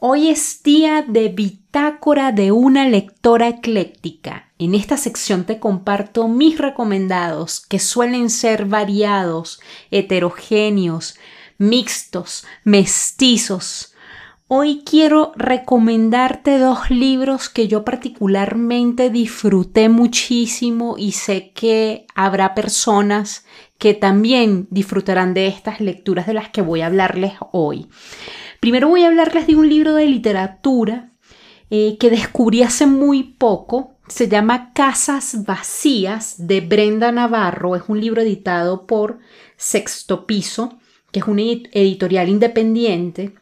Hoy es día de bitácora de una lectora ecléctica. En esta sección te comparto mis recomendados que suelen ser variados, heterogéneos, mixtos, mestizos. Hoy quiero recomendarte dos libros que yo particularmente disfruté muchísimo y sé que habrá personas que también disfrutarán de estas lecturas de las que voy a hablarles hoy. Primero voy a hablarles de un libro de literatura eh, que descubrí hace muy poco. Se llama Casas Vacías de Brenda Navarro. Es un libro editado por Sexto Piso, que es una editorial independiente.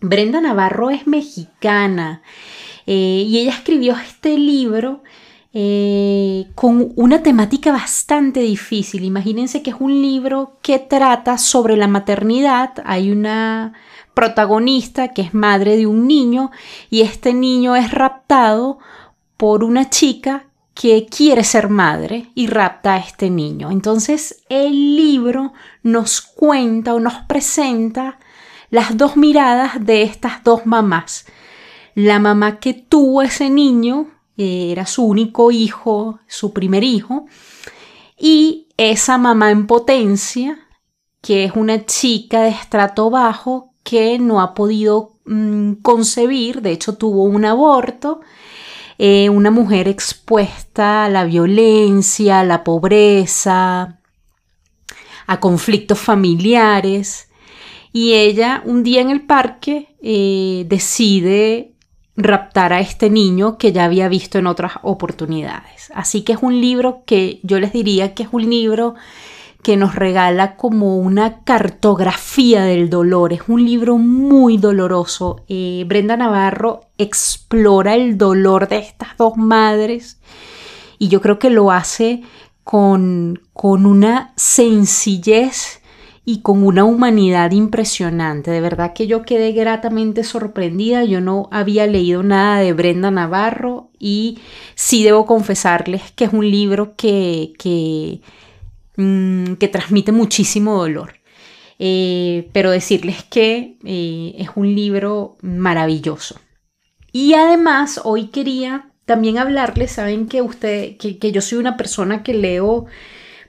Brenda Navarro es mexicana eh, y ella escribió este libro eh, con una temática bastante difícil. Imagínense que es un libro que trata sobre la maternidad. Hay una protagonista que es madre de un niño y este niño es raptado por una chica que quiere ser madre y rapta a este niño. Entonces el libro nos cuenta o nos presenta las dos miradas de estas dos mamás. La mamá que tuvo ese niño, era su único hijo, su primer hijo, y esa mamá en potencia, que es una chica de estrato bajo que no ha podido mm, concebir, de hecho tuvo un aborto, eh, una mujer expuesta a la violencia, a la pobreza, a conflictos familiares. Y ella un día en el parque eh, decide raptar a este niño que ya había visto en otras oportunidades. Así que es un libro que yo les diría que es un libro que nos regala como una cartografía del dolor. Es un libro muy doloroso. Eh, Brenda Navarro explora el dolor de estas dos madres y yo creo que lo hace con, con una sencillez y con una humanidad impresionante. De verdad que yo quedé gratamente sorprendida. Yo no había leído nada de Brenda Navarro y sí debo confesarles que es un libro que, que Mm, que transmite muchísimo dolor. Eh, pero decirles que eh, es un libro maravilloso. Y además hoy quería también hablarles, saben que usted, que, yo soy una persona que leo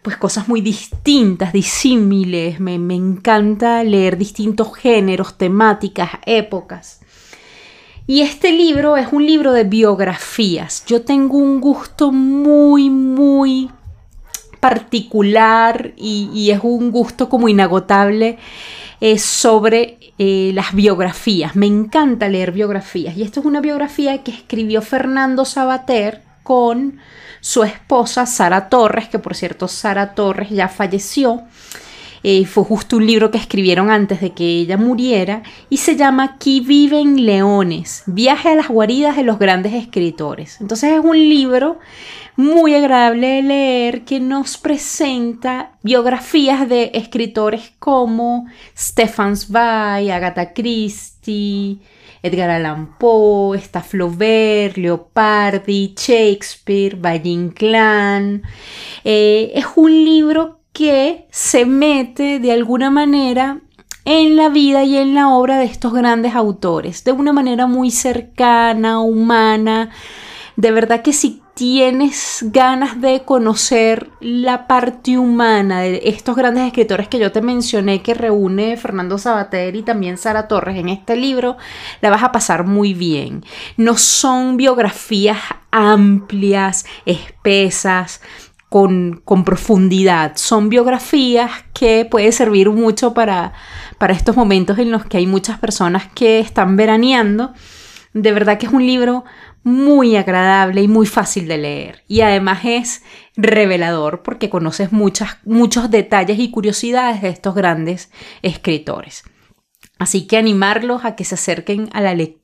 pues cosas muy distintas, disímiles, me, me encanta leer distintos géneros, temáticas, épocas. Y este libro es un libro de biografías. Yo tengo un gusto muy, muy particular y, es un gusto como inagotable es sobre eh, las biografías. Me encanta leer biografías y esto es una biografía que escribió Fernando Sabater con su esposa Sara Torres, que por cierto Sara Torres ya falleció. Eh, fue justo un libro que escribieron antes de que ella muriera y se llama Aquí viven leones, viaje a las guaridas de los grandes escritores. Entonces es un libro muy agradable de leer que nos presenta biografías de escritores como Stefan Zweig, Agatha Christie, Edgar Allan Poe, está Flaubert, Leopardi, Shakespeare, Valle Inclán. Eh, es un libro que se mete de alguna manera en la vida y en la obra de estos grandes autores, de una manera muy cercana, humana. De verdad que si tienes ganas de conocer la parte humana de estos grandes escritores que yo te mencioné, que reúne Fernando Sabater y también Sara Torres en este libro, la vas a pasar muy bien. No son biografías amplias, espesas, con, profundidad. Son biografías que pueden servir mucho para, para estos momentos en los que hay muchas personas que están veraneando. De verdad que es un libro muy agradable y muy fácil de leer. Y además es revelador porque conoces muchas, muchos detalles y curiosidades de estos grandes escritores. Así que animarlos a que se acerquen a la lectura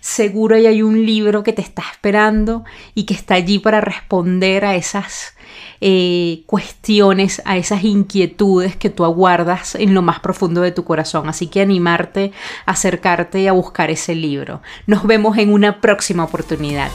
seguro hay un libro que te está esperando y que está allí para responder a esas eh, cuestiones, a esas inquietudes que tú aguardas en lo más profundo de tu corazón. Así que animarte, acercarte y a buscar ese libro. Nos vemos en una próxima oportunidad.